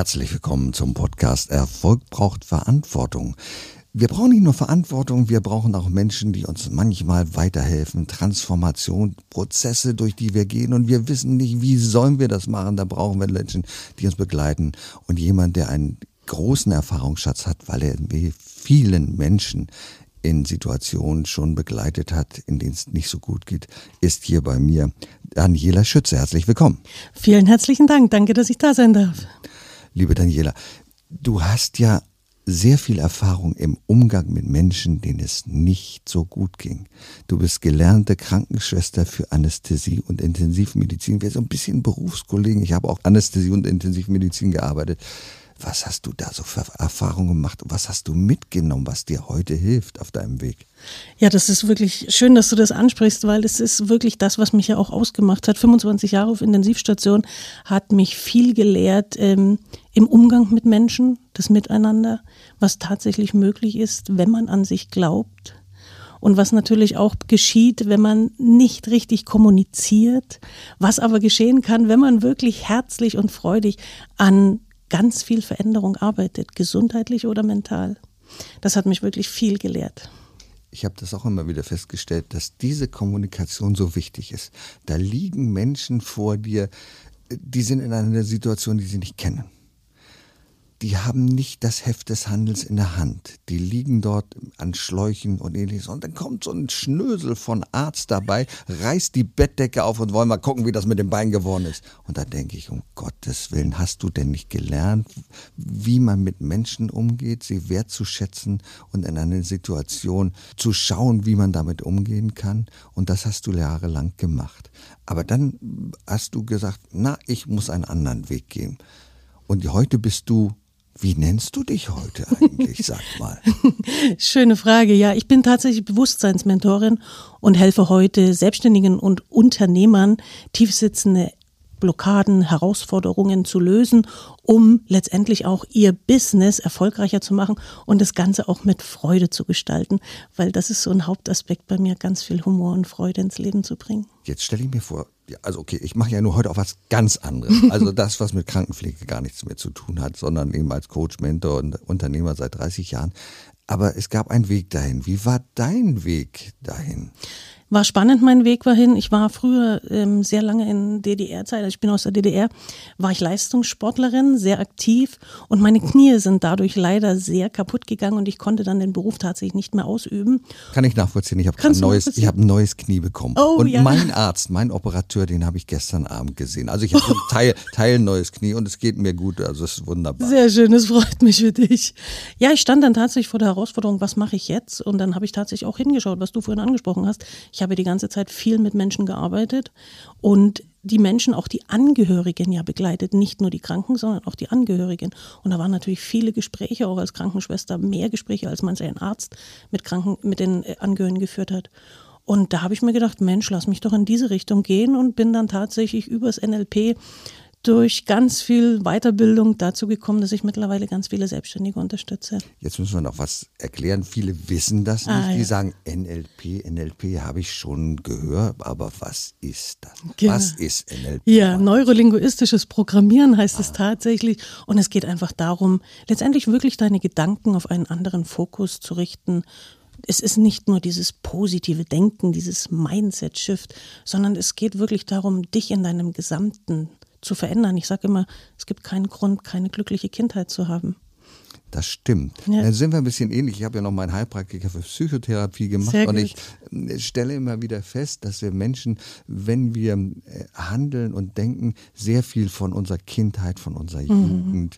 Herzlich willkommen zum Podcast Erfolg braucht Verantwortung. Wir brauchen nicht nur Verantwortung, wir brauchen auch Menschen, die uns manchmal weiterhelfen, Transformation, Prozesse, durch die wir gehen und wir wissen nicht, wie sollen wir das machen. Da brauchen wir Menschen, die uns begleiten und jemand, der einen großen Erfahrungsschatz hat, weil er vielen Menschen in Situationen schon begleitet hat, in denen es nicht so gut geht, ist hier bei mir Daniela Schütze. Herzlich willkommen. Vielen herzlichen Dank. Danke, dass ich da sein darf. Liebe Daniela, du hast ja sehr viel Erfahrung im Umgang mit Menschen, denen es nicht so gut ging. Du bist gelernte Krankenschwester für Anästhesie und Intensivmedizin. Wir sind so ein bisschen Berufskollegen. Ich habe auch Anästhesie und Intensivmedizin gearbeitet. Was hast du da so für Erfahrungen gemacht was hast du mitgenommen, was dir heute hilft auf deinem Weg? Ja, das ist wirklich schön, dass du das ansprichst, weil es ist wirklich das, was mich ja auch ausgemacht hat. 25 Jahre auf Intensivstation hat mich viel gelehrt ähm, im Umgang mit Menschen, das Miteinander, was tatsächlich möglich ist, wenn man an sich glaubt. Und was natürlich auch geschieht, wenn man nicht richtig kommuniziert, was aber geschehen kann, wenn man wirklich herzlich und freudig an ganz viel Veränderung arbeitet, gesundheitlich oder mental. Das hat mich wirklich viel gelehrt. Ich habe das auch immer wieder festgestellt, dass diese Kommunikation so wichtig ist. Da liegen Menschen vor dir, die sind in einer Situation, die sie nicht kennen die haben nicht das Heft des Handels in der Hand. Die liegen dort an Schläuchen und ähnliches. Und dann kommt so ein Schnösel von Arzt dabei, reißt die Bettdecke auf und wollen mal gucken, wie das mit dem Bein geworden ist. Und da denke ich, um Gottes Willen, hast du denn nicht gelernt, wie man mit Menschen umgeht, sie wertzuschätzen und in einer Situation zu schauen, wie man damit umgehen kann? Und das hast du jahrelang gemacht. Aber dann hast du gesagt, na, ich muss einen anderen Weg gehen. Und heute bist du wie nennst du dich heute eigentlich, sag mal? Schöne Frage. Ja, ich bin tatsächlich Bewusstseinsmentorin und helfe heute Selbstständigen und Unternehmern, tiefsitzende Blockaden, Herausforderungen zu lösen, um letztendlich auch ihr Business erfolgreicher zu machen und das Ganze auch mit Freude zu gestalten, weil das ist so ein Hauptaspekt bei mir, ganz viel Humor und Freude ins Leben zu bringen. Jetzt stelle ich mir vor, also okay, ich mache ja nur heute auch was ganz anderes. Also das, was mit Krankenpflege gar nichts mehr zu tun hat, sondern eben als Coach, Mentor und Unternehmer seit 30 Jahren. Aber es gab einen Weg dahin. Wie war dein Weg dahin? War spannend mein Weg dahin. Ich war früher ähm, sehr lange in DDR-Zeit, also ich bin aus der DDR, war ich Leistungssportlerin, sehr aktiv und meine Knie sind dadurch leider sehr kaputt gegangen und ich konnte dann den Beruf tatsächlich nicht mehr ausüben. Kann ich nachvollziehen. Ich habe ein neues, ich habe ein neues Knie bekommen. Oh, und ja. mein Arzt, mein Operateur, den habe ich gestern Abend gesehen. Also ich habe ein Teil, Teil neues Knie und es geht mir gut. Also es ist wunderbar. Sehr schön, es freut mich für dich. Ja, ich stand dann tatsächlich vor der Herausforderung, was mache ich jetzt? Und dann habe ich tatsächlich auch hingeschaut, was du vorhin angesprochen hast. Ich ich habe die ganze Zeit viel mit Menschen gearbeitet und die Menschen, auch die Angehörigen ja begleitet, nicht nur die Kranken, sondern auch die Angehörigen. Und da waren natürlich viele Gespräche, auch als Krankenschwester, mehr Gespräche, als manch ein Arzt mit Kranken, mit den äh, Angehörigen geführt hat. Und da habe ich mir gedacht, Mensch, lass mich doch in diese Richtung gehen und bin dann tatsächlich übers NLP durch ganz viel Weiterbildung dazu gekommen, dass ich mittlerweile ganz viele Selbstständige unterstütze. Jetzt müssen wir noch was erklären. Viele wissen das nicht. Ah, ja. Die sagen NLP, NLP habe ich schon gehört, aber was ist das? Genau. Was ist NLP? Ja, neurolinguistisches Programmieren heißt ah. es tatsächlich. Und es geht einfach darum, letztendlich wirklich deine Gedanken auf einen anderen Fokus zu richten es ist nicht nur dieses positive Denken, dieses Mindset-Shift, sondern es geht wirklich darum, dich in deinem gesamten zu verändern. Ich sage immer, es gibt keinen Grund, keine glückliche Kindheit zu haben. Das stimmt. Ja. Dann sind wir ein bisschen ähnlich. Ich habe ja noch meinen Heilpraktiker für Psychotherapie gemacht und ich äh, stelle immer wieder fest, dass wir Menschen, wenn wir äh, handeln und denken, sehr viel von unserer Kindheit, von unserer mhm.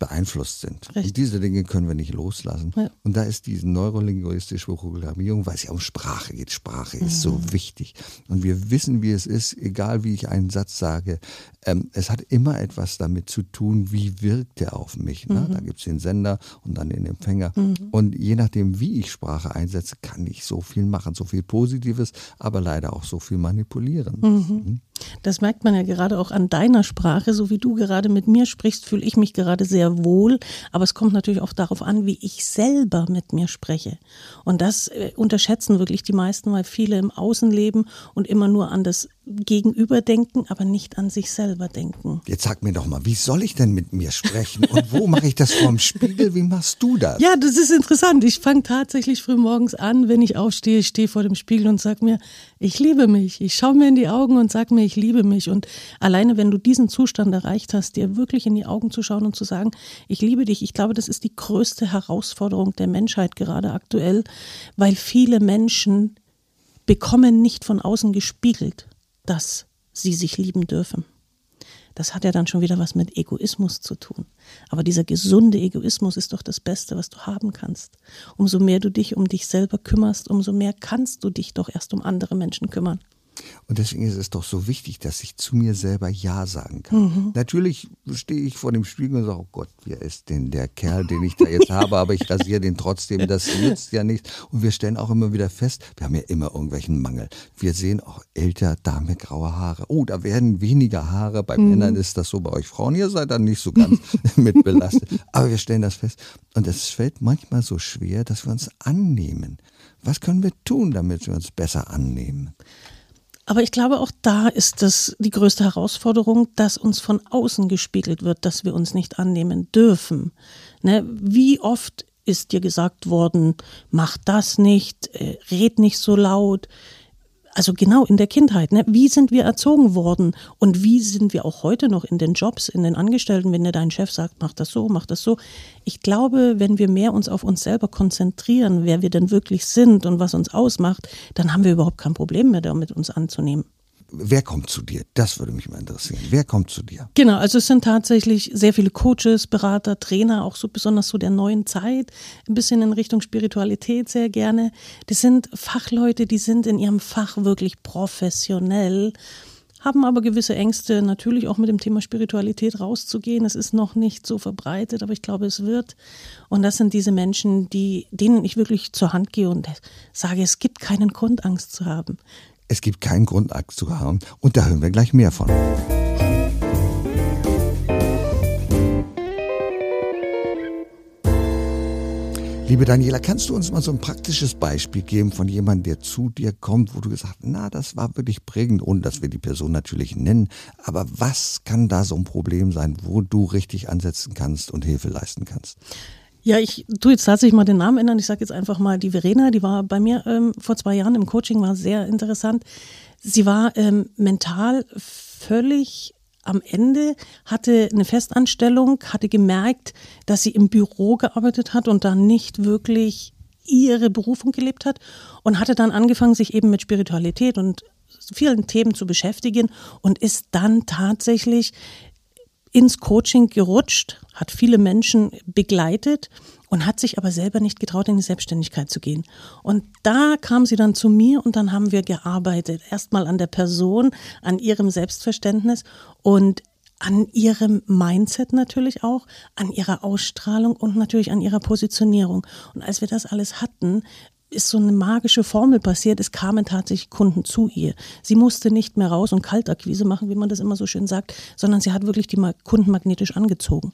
Beeinflusst sind. Richtig. Und diese Dinge können wir nicht loslassen. Ja. Und da ist diese neurolinguistische Programmierung, weil es ja um Sprache geht. Sprache mhm. ist so mhm. wichtig. Und wir wissen, wie es ist, egal wie ich einen Satz sage. Ähm, es hat immer etwas damit zu tun, wie wirkt er auf mich. Ne? Mhm. Da gibt es den Sender und dann den Empfänger. Mhm. Und je nachdem, wie ich Sprache einsetze, kann ich so viel machen, so viel Positives, aber leider auch so viel manipulieren. Mhm. mhm. Das merkt man ja gerade auch an deiner Sprache, so wie du gerade mit mir sprichst, fühle ich mich gerade sehr wohl. Aber es kommt natürlich auch darauf an, wie ich selber mit mir spreche. Und das äh, unterschätzen wirklich die meisten, weil viele im Außen leben und immer nur an das Gegenüber denken, aber nicht an sich selber denken. Jetzt sag mir doch mal, wie soll ich denn mit mir sprechen und wo mache ich das vorm Spiegel? Wie machst du das? Ja, das ist interessant. Ich fange tatsächlich früh morgens an, wenn ich aufstehe, ich stehe vor dem Spiegel und sage mir, ich liebe mich. Ich schaue mir in die Augen und sage mir, ich liebe mich. Und alleine, wenn du diesen Zustand erreicht hast, dir wirklich in die Augen zu schauen und zu sagen, ich liebe dich, ich glaube, das ist die größte Herausforderung der Menschheit gerade aktuell, weil viele Menschen bekommen nicht von außen gespiegelt, dass sie sich lieben dürfen. Das hat ja dann schon wieder was mit Egoismus zu tun. Aber dieser gesunde Egoismus ist doch das Beste, was du haben kannst. Umso mehr du dich um dich selber kümmerst, umso mehr kannst du dich doch erst um andere Menschen kümmern. Und deswegen ist es doch so wichtig, dass ich zu mir selber Ja sagen kann. Mhm. Natürlich stehe ich vor dem Spiegel und sage, oh Gott, wer ist denn der Kerl, den ich da jetzt habe, aber ich rasiere den trotzdem, das nützt ja nichts. Und wir stellen auch immer wieder fest, wir haben ja immer irgendwelchen Mangel. Wir sehen auch älter, Dame, graue Haare. Oh, da werden weniger Haare. Bei mhm. Männern ist das so, bei euch Frauen, ihr seid dann nicht so ganz mit belastet. Aber wir stellen das fest. Und es fällt manchmal so schwer, dass wir uns annehmen. Was können wir tun, damit wir uns besser annehmen? Aber ich glaube, auch da ist das die größte Herausforderung, dass uns von außen gespiegelt wird, dass wir uns nicht annehmen dürfen. Ne? Wie oft ist dir gesagt worden, mach das nicht, äh, red nicht so laut, also genau in der Kindheit, ne? wie sind wir erzogen worden und wie sind wir auch heute noch in den Jobs, in den Angestellten, wenn dir dein Chef sagt, mach das so, mach das so. Ich glaube, wenn wir mehr uns auf uns selber konzentrieren, wer wir denn wirklich sind und was uns ausmacht, dann haben wir überhaupt kein Problem mehr damit, uns anzunehmen. Wer kommt zu dir? Das würde mich mal interessieren. Wer kommt zu dir? Genau, also es sind tatsächlich sehr viele Coaches, Berater, Trainer, auch so besonders so der neuen Zeit, ein bisschen in Richtung Spiritualität sehr gerne. Das sind Fachleute, die sind in ihrem Fach wirklich professionell, haben aber gewisse Ängste, natürlich auch mit dem Thema Spiritualität rauszugehen. Es ist noch nicht so verbreitet, aber ich glaube, es wird. Und das sind diese Menschen, die, denen ich wirklich zur Hand gehe und sage, es gibt keinen Grund, Angst zu haben. Es gibt keinen Grund, Angst zu haben. Und da hören wir gleich mehr von. Liebe Daniela, kannst du uns mal so ein praktisches Beispiel geben von jemandem, der zu dir kommt, wo du gesagt hast, na, das war wirklich prägend, ohne dass wir die Person natürlich nennen. Aber was kann da so ein Problem sein, wo du richtig ansetzen kannst und Hilfe leisten kannst? Ja, ich tue jetzt tatsächlich mal den Namen ändern. Ich sage jetzt einfach mal die Verena, die war bei mir ähm, vor zwei Jahren im Coaching, war sehr interessant. Sie war ähm, mental völlig am Ende, hatte eine Festanstellung, hatte gemerkt, dass sie im Büro gearbeitet hat und dann nicht wirklich ihre Berufung gelebt hat und hatte dann angefangen, sich eben mit Spiritualität und vielen Themen zu beschäftigen und ist dann tatsächlich ins Coaching gerutscht, hat viele Menschen begleitet und hat sich aber selber nicht getraut, in die Selbstständigkeit zu gehen. Und da kam sie dann zu mir und dann haben wir gearbeitet. Erstmal an der Person, an ihrem Selbstverständnis und an ihrem Mindset natürlich auch, an ihrer Ausstrahlung und natürlich an ihrer Positionierung. Und als wir das alles hatten, ist so eine magische Formel passiert. Es kamen tatsächlich Kunden zu ihr. Sie musste nicht mehr raus und Kaltakquise machen, wie man das immer so schön sagt, sondern sie hat wirklich die Kunden magnetisch angezogen.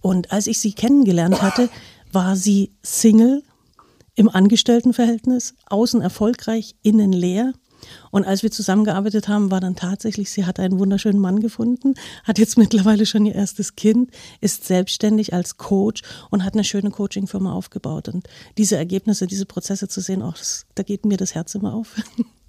Und als ich sie kennengelernt hatte, war sie Single im Angestelltenverhältnis, außen erfolgreich, innen leer und als wir zusammengearbeitet haben, war dann tatsächlich, sie hat einen wunderschönen Mann gefunden, hat jetzt mittlerweile schon ihr erstes Kind, ist selbstständig als Coach und hat eine schöne Coachingfirma aufgebaut. Und diese Ergebnisse, diese Prozesse zu sehen, auch das, da geht mir das Herz immer auf.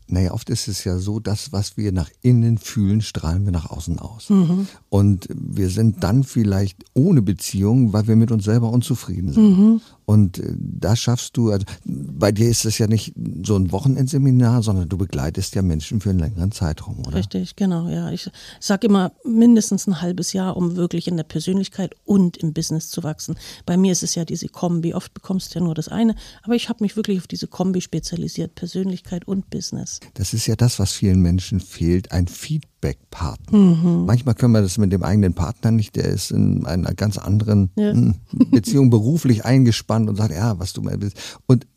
Naja, oft ist es ja so, das, was wir nach innen fühlen, strahlen wir nach außen aus. Mhm. Und wir sind dann vielleicht ohne Beziehung, weil wir mit uns selber unzufrieden sind. Mhm. Und äh, da schaffst du, also bei dir ist es ja nicht so ein Wochenendseminar, sondern du begleitest ja Menschen für einen längeren Zeitraum, oder? Richtig, genau, ja. Ich sage immer mindestens ein halbes Jahr, um wirklich in der Persönlichkeit und im Business zu wachsen. Bei mir ist es ja diese Kombi. Oft bekommst du ja nur das eine, aber ich habe mich wirklich auf diese Kombi spezialisiert, Persönlichkeit und Business. Das ist ja das, was vielen Menschen fehlt, ein Feedback Feedback-Partner. Mhm. Manchmal können wir das mit dem eigenen Partner nicht, der ist in einer ganz anderen ja. Hm, Beziehung beruflich eingespannt und sagt, ja, was du mal willst. Und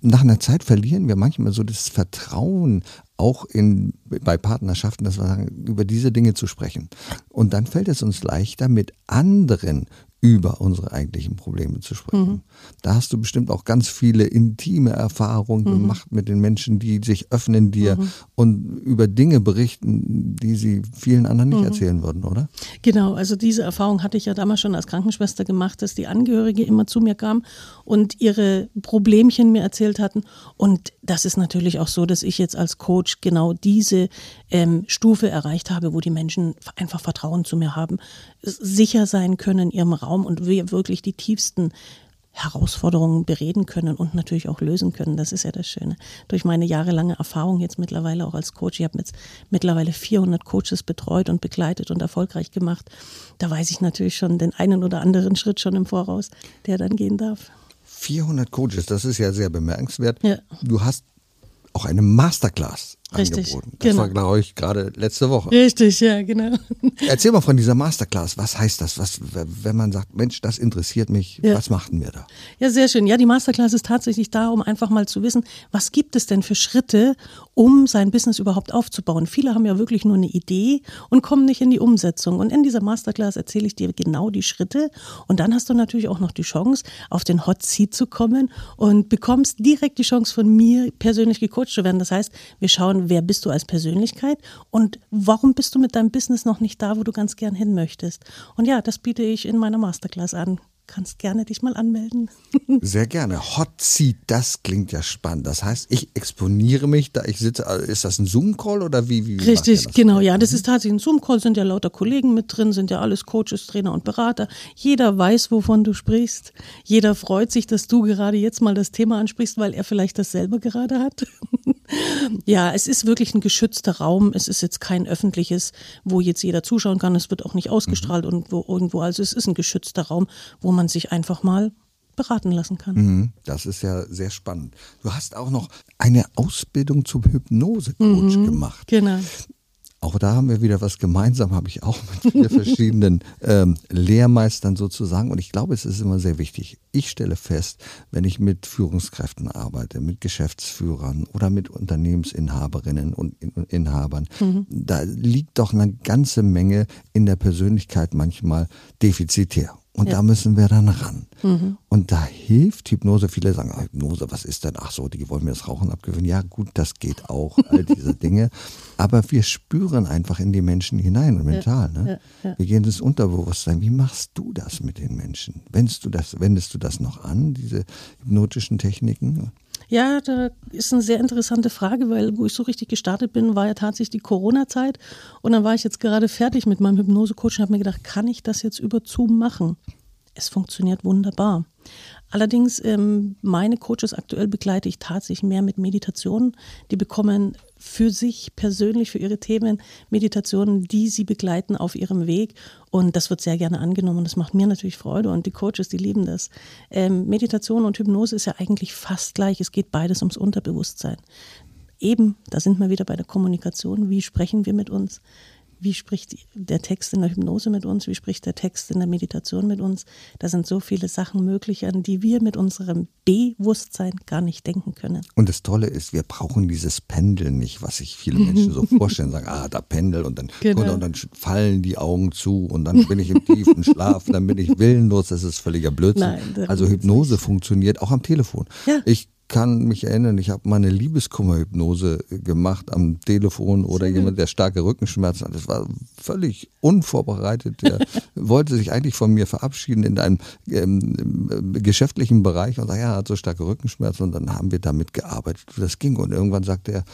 nach einer Zeit verlieren wir manchmal so das Vertrauen auch in, bei Partnerschaften, dass wir sagen, über diese Dinge zu sprechen. Und dann fällt es uns leichter, mit anderen über unsere eigentlichen Probleme zu sprechen. Mhm. Da hast du bestimmt auch ganz viele intime Erfahrungen mhm. gemacht mit den Menschen, die sich öffnen dir mhm. und über Dinge berichten, die sie vielen anderen nicht mhm. erzählen würden, oder? Genau, also diese Erfahrung hatte ich ja damals schon als Krankenschwester gemacht, dass die Angehörige immer zu mir kamen und ihre Problemchen mir erzählt hatten. Und das ist natürlich auch so, dass ich jetzt als Coach genau diese ähm, Stufe erreicht habe, wo die Menschen einfach Vertrauen zu mir haben, sicher sein können in ihrem Raum und wir wirklich die tiefsten Herausforderungen bereden können und natürlich auch lösen können. Das ist ja das Schöne. Durch meine jahrelange Erfahrung jetzt mittlerweile auch als Coach, ich habe jetzt mittlerweile 400 Coaches betreut und begleitet und erfolgreich gemacht. Da weiß ich natürlich schon den einen oder anderen Schritt schon im Voraus, der dann gehen darf. 400 Coaches, das ist ja sehr bemerkenswert. Ja. Du hast auch eine Masterclass Richtig, angeboten. Das genau. war, glaube ich, gerade letzte Woche. Richtig, ja, genau. Erzähl mal von dieser Masterclass. Was heißt das? Was, wenn man sagt, Mensch, das interessiert mich, ja. was machten wir da? Ja, sehr schön. Ja, die Masterclass ist tatsächlich da, um einfach mal zu wissen, was gibt es denn für Schritte, um sein Business überhaupt aufzubauen. Viele haben ja wirklich nur eine Idee und kommen nicht in die Umsetzung. Und in dieser Masterclass erzähle ich dir genau die Schritte. Und dann hast du natürlich auch noch die Chance, auf den Hot Seat zu kommen und bekommst direkt die Chance von mir persönlich gecoacht zu werden. Das heißt, wir schauen schauen, wer bist du als Persönlichkeit und warum bist du mit deinem Business noch nicht da, wo du ganz gern hin möchtest. Und ja, das biete ich in meiner Masterclass an kannst gerne dich mal anmelden. Sehr gerne. Hot Seat, das klingt ja spannend. Das heißt, ich exponiere mich, da ich sitze. Also ist das ein Zoom-Call oder wie? wie Richtig, genau. Ja, das ist tatsächlich ein Zoom-Call. Sind ja lauter Kollegen mit drin, sind ja alles Coaches, Trainer und Berater. Jeder weiß, wovon du sprichst. Jeder freut sich, dass du gerade jetzt mal das Thema ansprichst, weil er vielleicht dasselbe gerade hat. ja, es ist wirklich ein geschützter Raum. Es ist jetzt kein öffentliches, wo jetzt jeder zuschauen kann. Es wird auch nicht ausgestrahlt mhm. irgendwo, irgendwo. Also es ist ein geschützter Raum, wo man sich einfach mal beraten lassen kann. Mhm, das ist ja sehr spannend. Du hast auch noch eine Ausbildung zum Hypnose-Coach mhm, gemacht. Genau. Auch da haben wir wieder was gemeinsam, habe ich auch mit vier verschiedenen ähm, Lehrmeistern sozusagen. Und ich glaube, es ist immer sehr wichtig. Ich stelle fest, wenn ich mit Führungskräften arbeite, mit Geschäftsführern oder mit Unternehmensinhaberinnen und Inhabern, mhm. da liegt doch eine ganze Menge in der Persönlichkeit manchmal defizitär. Und ja. da müssen wir dann ran. Mhm. Und da hilft Hypnose. Viele sagen, ah, Hypnose, was ist denn? Ach so, die wollen mir das Rauchen abgewöhnen. Ja, gut, das geht auch, all diese Dinge. Aber wir spüren einfach in die Menschen hinein und mental. Ja, ne? ja, wir gehen ins Unterbewusstsein. Wie machst du das mit den Menschen? Wendest du das, wendest du das noch an, diese hypnotischen Techniken? Ja, da ist eine sehr interessante Frage, weil wo ich so richtig gestartet bin, war ja tatsächlich die Corona-Zeit. Und dann war ich jetzt gerade fertig mit meinem Hypnose-Coach und habe mir gedacht, kann ich das jetzt über Zoom machen? Es funktioniert wunderbar. Allerdings, ähm, meine Coaches aktuell begleite ich tatsächlich mehr mit Meditationen. Die bekommen für sich persönlich, für ihre Themen Meditationen, die sie begleiten auf ihrem Weg. Und das wird sehr gerne angenommen. Das macht mir natürlich Freude und die Coaches, die lieben das. Ähm, Meditation und Hypnose ist ja eigentlich fast gleich. Es geht beides ums Unterbewusstsein. Eben, da sind wir wieder bei der Kommunikation. Wie sprechen wir mit uns? Wie spricht der Text in der Hypnose mit uns, wie spricht der Text in der Meditation mit uns. Da sind so viele Sachen möglich, an die wir mit unserem Bewusstsein gar nicht denken können. Und das Tolle ist, wir brauchen dieses Pendeln nicht, was sich viele Menschen so vorstellen, sagen, ah, da pendel und dann, genau. und dann fallen die Augen zu und dann bin ich im tiefen Schlaf, dann bin ich willenlos, das ist völliger Blödsinn. Nein, also Hypnose funktioniert auch am Telefon. Ja. Ich kann mich erinnern, ich habe mal eine Liebeskummerhypnose gemacht am Telefon oder jemand, der starke Rückenschmerzen hat. Das war völlig unvorbereitet. Der wollte sich eigentlich von mir verabschieden in einem ähm, geschäftlichen Bereich und sagte, ja, er hat so starke Rückenschmerzen und dann haben wir damit gearbeitet. Das ging und irgendwann sagte er,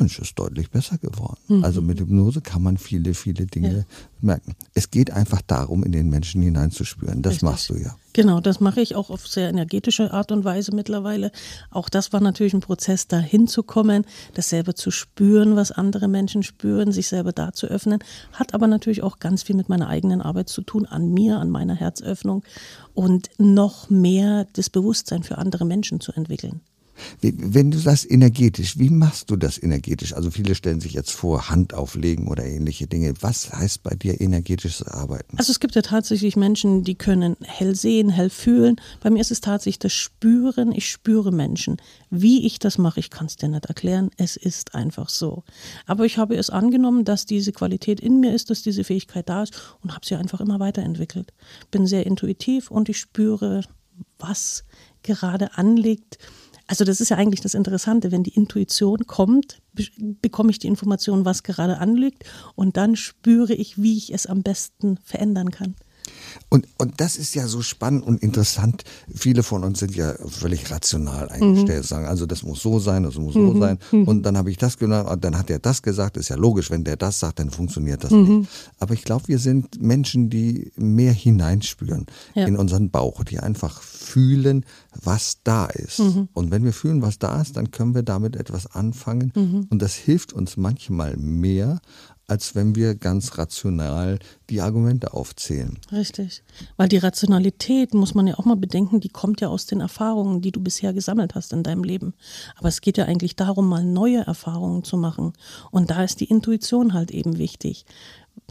Mensch, ist deutlich besser geworden. Mhm. Also mit Hypnose kann man viele, viele Dinge ja. merken. Es geht einfach darum, in den Menschen hineinzuspüren. Das Richtig. machst du ja. Genau, das mache ich auch auf sehr energetische Art und Weise mittlerweile. Auch das war natürlich ein Prozess, da hinzukommen, das selber zu spüren, was andere Menschen spüren, sich selber da zu öffnen. Hat aber natürlich auch ganz viel mit meiner eigenen Arbeit zu tun, an mir, an meiner Herzöffnung und noch mehr das Bewusstsein für andere Menschen zu entwickeln. Wenn du sagst energetisch, wie machst du das energetisch? Also viele stellen sich jetzt vor, Hand auflegen oder ähnliche Dinge. Was heißt bei dir energetisches Arbeiten? Also es gibt ja tatsächlich Menschen, die können hell sehen, hell fühlen. Bei mir ist es tatsächlich das Spüren. Ich spüre Menschen. Wie ich das mache, ich kann es dir nicht erklären. Es ist einfach so. Aber ich habe es angenommen, dass diese Qualität in mir ist, dass diese Fähigkeit da ist und habe sie einfach immer weiterentwickelt. Bin sehr intuitiv und ich spüre, was gerade anliegt also das ist ja eigentlich das Interessante, wenn die Intuition kommt, bekomme ich die Information, was gerade anliegt und dann spüre ich, wie ich es am besten verändern kann. Und, und das ist ja so spannend und interessant. Viele von uns sind ja völlig rational eingestellt, mhm. sagen, also das muss so sein, das muss mhm. so sein. Mhm. Und dann habe ich das gesagt, dann hat er das gesagt. Ist ja logisch, wenn der das sagt, dann funktioniert das mhm. nicht. Aber ich glaube, wir sind Menschen, die mehr hineinspüren ja. in unseren Bauch, die einfach fühlen, was da ist. Mhm. Und wenn wir fühlen, was da ist, dann können wir damit etwas anfangen. Mhm. Und das hilft uns manchmal mehr, als wenn wir ganz rational die Argumente aufzählen. Richtig. Weil die Rationalität, muss man ja auch mal bedenken, die kommt ja aus den Erfahrungen, die du bisher gesammelt hast in deinem Leben. Aber es geht ja eigentlich darum, mal neue Erfahrungen zu machen. Und da ist die Intuition halt eben wichtig.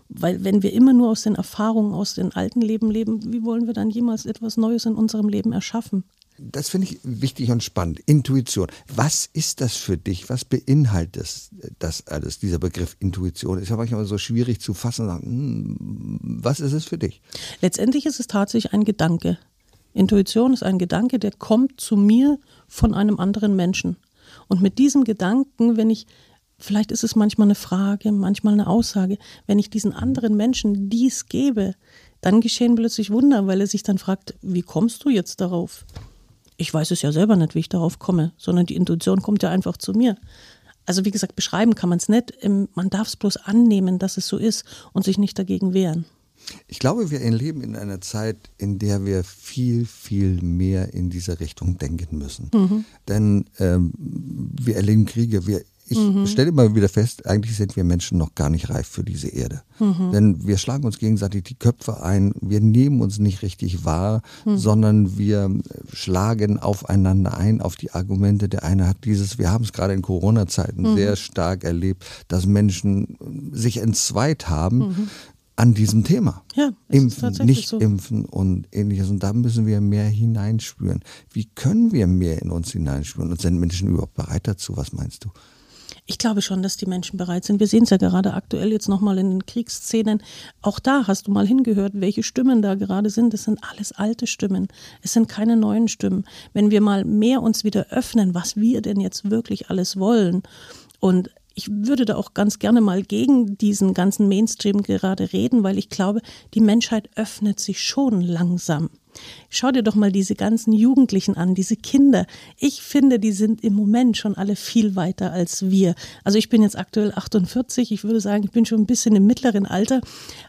Weil wenn wir immer nur aus den Erfahrungen aus den alten Leben leben, wie wollen wir dann jemals etwas Neues in unserem Leben erschaffen? Das finde ich wichtig und spannend. Intuition. Was ist das für dich? Was beinhaltet das alles, dieser Begriff Intuition? Ist ja manchmal so schwierig zu fassen. Hm, was ist es für dich? Letztendlich ist es tatsächlich ein Gedanke. Intuition ist ein Gedanke, der kommt zu mir von einem anderen Menschen. Und mit diesem Gedanken, wenn ich, vielleicht ist es manchmal eine Frage, manchmal eine Aussage, wenn ich diesen anderen Menschen dies gebe, dann geschehen plötzlich Wunder, weil er sich dann fragt, wie kommst du jetzt darauf? Ich weiß es ja selber nicht, wie ich darauf komme, sondern die Intuition kommt ja einfach zu mir. Also wie gesagt, beschreiben kann man es nicht. Man darf es bloß annehmen, dass es so ist und sich nicht dagegen wehren. Ich glaube, wir leben in einer Zeit, in der wir viel, viel mehr in diese Richtung denken müssen. Mhm. Denn ähm, wir erleben Kriege, wir ich mhm. stelle immer wieder fest, eigentlich sind wir Menschen noch gar nicht reif für diese Erde. Mhm. Denn wir schlagen uns gegenseitig die Köpfe ein, wir nehmen uns nicht richtig wahr, mhm. sondern wir schlagen aufeinander ein, auf die Argumente. Der eine hat dieses, wir haben es gerade in Corona-Zeiten mhm. sehr stark erlebt, dass Menschen sich entzweit haben mhm. an diesem Thema. Ja, impfen, nicht so. impfen und ähnliches. Und da müssen wir mehr hineinspüren. Wie können wir mehr in uns hineinspüren? Und sind Menschen überhaupt bereit dazu? Was meinst du? Ich glaube schon, dass die Menschen bereit sind. Wir sehen es ja gerade aktuell jetzt nochmal in den Kriegsszenen. Auch da hast du mal hingehört, welche Stimmen da gerade sind. Das sind alles alte Stimmen. Es sind keine neuen Stimmen. Wenn wir mal mehr uns wieder öffnen, was wir denn jetzt wirklich alles wollen und ich würde da auch ganz gerne mal gegen diesen ganzen Mainstream gerade reden, weil ich glaube, die Menschheit öffnet sich schon langsam. Schau dir doch mal diese ganzen Jugendlichen an, diese Kinder. Ich finde, die sind im Moment schon alle viel weiter als wir. Also ich bin jetzt aktuell 48, ich würde sagen, ich bin schon ein bisschen im mittleren Alter.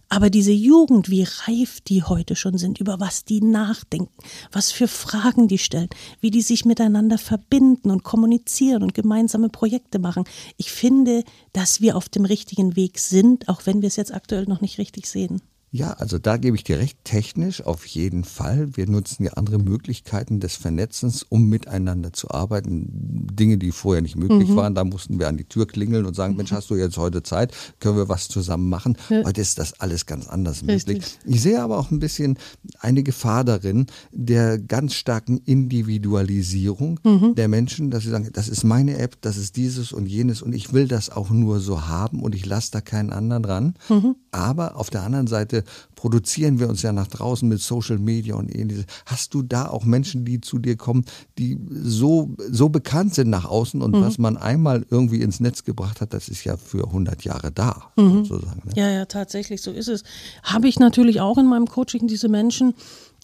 Aber diese Jugend, wie reif die heute schon sind, über was die nachdenken, was für Fragen die stellen, wie die sich miteinander verbinden und kommunizieren und gemeinsame Projekte machen. Ich finde, dass wir auf dem richtigen Weg sind, auch wenn wir es jetzt aktuell noch nicht richtig sehen. Ja, also da gebe ich dir recht, technisch auf jeden Fall. Wir nutzen ja andere Möglichkeiten des Vernetzens, um miteinander zu arbeiten. Dinge, die vorher nicht möglich mhm. waren, da mussten wir an die Tür klingeln und sagen, Mensch, hast du jetzt heute Zeit? Können wir was zusammen machen? Ja. Heute ist das alles ganz anders möglich. Ich sehe aber auch ein bisschen eine Gefahr darin, der ganz starken Individualisierung mhm. der Menschen, dass sie sagen, das ist meine App, das ist dieses und jenes und ich will das auch nur so haben und ich lasse da keinen anderen dran. Mhm. Aber auf der anderen Seite Seite produzieren wir uns ja nach draußen mit Social Media und ähnliches. Hast du da auch Menschen, die zu dir kommen, die so, so bekannt sind nach außen und mhm. was man einmal irgendwie ins Netz gebracht hat, das ist ja für 100 Jahre da, mhm. sozusagen. Ne? Ja, ja, tatsächlich, so ist es. Habe ich natürlich auch in meinem Coaching diese Menschen,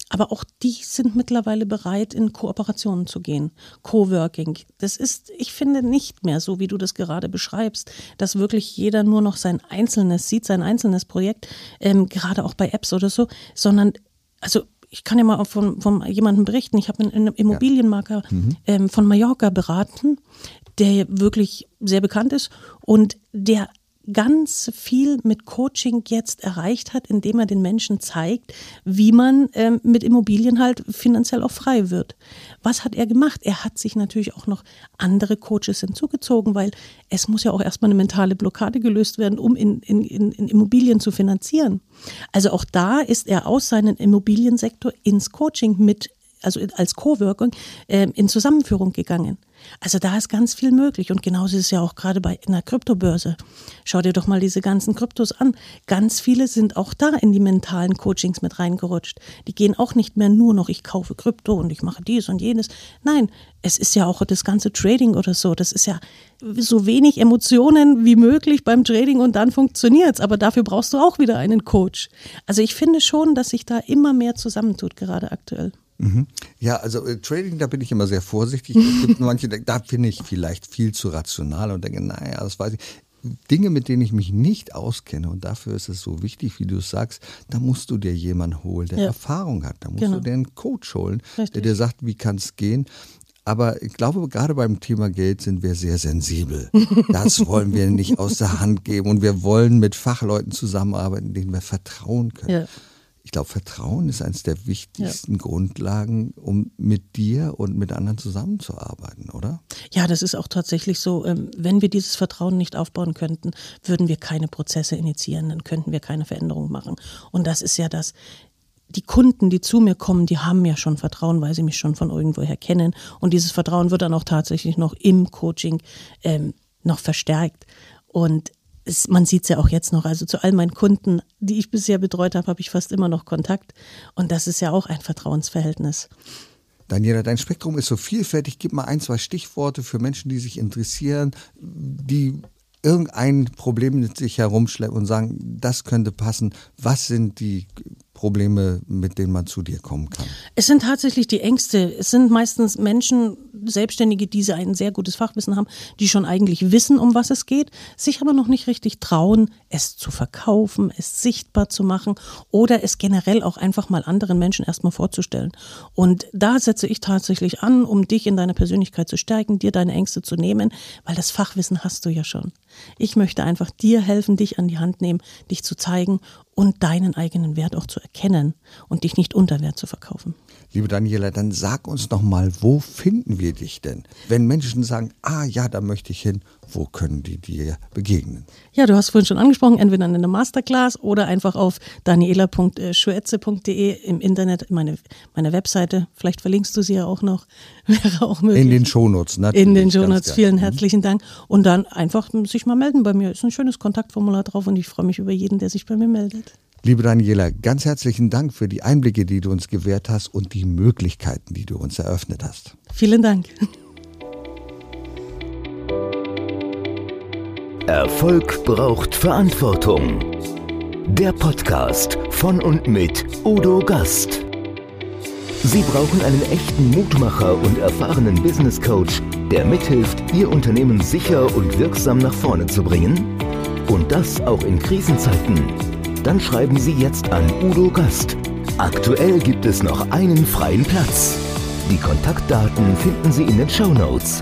aber auch die sind mittlerweile bereit, in Kooperationen zu gehen. Coworking. Das ist, ich finde, nicht mehr so, wie du das gerade beschreibst, dass wirklich jeder nur noch sein einzelnes sieht, sein einzelnes Projekt, ähm, gerade auch bei Apps oder so, sondern, also ich kann ja mal von, von jemandem berichten. Ich habe einen Immobilienmarker ja. mhm. ähm, von Mallorca beraten, der wirklich sehr bekannt ist und der ganz viel mit Coaching jetzt erreicht hat, indem er den Menschen zeigt, wie man ähm, mit Immobilien halt finanziell auch frei wird. Was hat er gemacht? Er hat sich natürlich auch noch andere Coaches hinzugezogen, weil es muss ja auch erstmal eine mentale Blockade gelöst werden, um in, in, in, in Immobilien zu finanzieren. Also auch da ist er aus seinem Immobiliensektor ins Coaching mit also als Co-Wirkung, äh, in Zusammenführung gegangen. Also da ist ganz viel möglich und genauso ist es ja auch gerade bei einer Kryptobörse. Schau dir doch mal diese ganzen Kryptos an. Ganz viele sind auch da in die mentalen Coachings mit reingerutscht. Die gehen auch nicht mehr nur noch, ich kaufe Krypto und ich mache dies und jenes. Nein, es ist ja auch das ganze Trading oder so. Das ist ja so wenig Emotionen wie möglich beim Trading und dann funktioniert es. Aber dafür brauchst du auch wieder einen Coach. Also ich finde schon, dass sich da immer mehr zusammentut, gerade aktuell. Mhm. Ja, also äh, Trading, da bin ich immer sehr vorsichtig. Es gibt manche, da finde ich vielleicht viel zu rational und denke, naja, das weiß ich. Dinge, mit denen ich mich nicht auskenne und dafür ist es so wichtig, wie du es sagst, da musst du dir jemanden holen, der ja. Erfahrung hat. Da musst genau. du dir einen Coach holen, Richtig. der dir sagt, wie kann es gehen. Aber ich glaube, gerade beim Thema Geld sind wir sehr sensibel. Das wollen wir nicht aus der Hand geben und wir wollen mit Fachleuten zusammenarbeiten, denen wir vertrauen können. Ja ich glaube, Vertrauen ist eines der wichtigsten ja. Grundlagen, um mit dir und mit anderen zusammenzuarbeiten, oder? Ja, das ist auch tatsächlich so. Ähm, wenn wir dieses Vertrauen nicht aufbauen könnten, würden wir keine Prozesse initiieren, dann könnten wir keine Veränderung machen. Und das ist ja das. Die Kunden, die zu mir kommen, die haben ja schon Vertrauen, weil sie mich schon von irgendwoher kennen. Und dieses Vertrauen wird dann auch tatsächlich noch im Coaching ähm, noch verstärkt. Und es, man sieht es ja auch jetzt noch, also zu all meinen Kunden, die ich bisher betreut habe, habe ich fast immer noch Kontakt. Und das ist ja auch ein Vertrauensverhältnis. Daniela, dein Spektrum ist so vielfältig. Gib mal ein, zwei Stichworte für Menschen, die sich interessieren, die irgendein Problem mit sich herumschleppen und sagen, das könnte passen. Was sind die Probleme, mit denen man zu dir kommen kann? Es sind tatsächlich die Ängste. Es sind meistens Menschen, Selbstständige, die ein sehr gutes Fachwissen haben, die schon eigentlich wissen, um was es geht, sich aber noch nicht richtig trauen, es zu verkaufen, es sichtbar zu machen oder es generell auch einfach mal anderen Menschen erstmal vorzustellen. Und da setze ich tatsächlich an, um dich in deiner Persönlichkeit zu stärken, dir deine Ängste zu nehmen, weil das Fachwissen hast du ja schon. Ich möchte einfach dir helfen, dich an die Hand nehmen, dich zu zeigen und deinen eigenen Wert auch zu erkennen und dich nicht unter Wert zu verkaufen. Liebe Daniela, dann sag uns noch mal, wo finden wir dich denn? Wenn Menschen sagen, ah ja, da möchte ich hin, wo können die dir begegnen? Ja, du hast vorhin schon angesprochen, entweder in einer Masterclass oder einfach auf daniela.schuetze.de im Internet, meine, meine Webseite. Vielleicht verlinkst du sie ja auch noch. Wäre auch möglich. In den Shownotes, natürlich. In den Shownotes, vielen mhm. herzlichen Dank. Und dann einfach sich mal melden bei mir. Ist ein schönes Kontaktformular drauf und ich freue mich über jeden, der sich bei mir meldet. Liebe Daniela, ganz herzlichen Dank für die Einblicke, die du uns gewährt hast und die Möglichkeiten, die du uns eröffnet hast. Vielen Dank. Erfolg braucht Verantwortung. Der Podcast von und mit Udo Gast. Sie brauchen einen echten Mutmacher und erfahrenen Business Coach, der mithilft, Ihr Unternehmen sicher und wirksam nach vorne zu bringen? Und das auch in Krisenzeiten. Dann schreiben Sie jetzt an Udo Gast. Aktuell gibt es noch einen freien Platz. Die Kontaktdaten finden Sie in den Show Notes.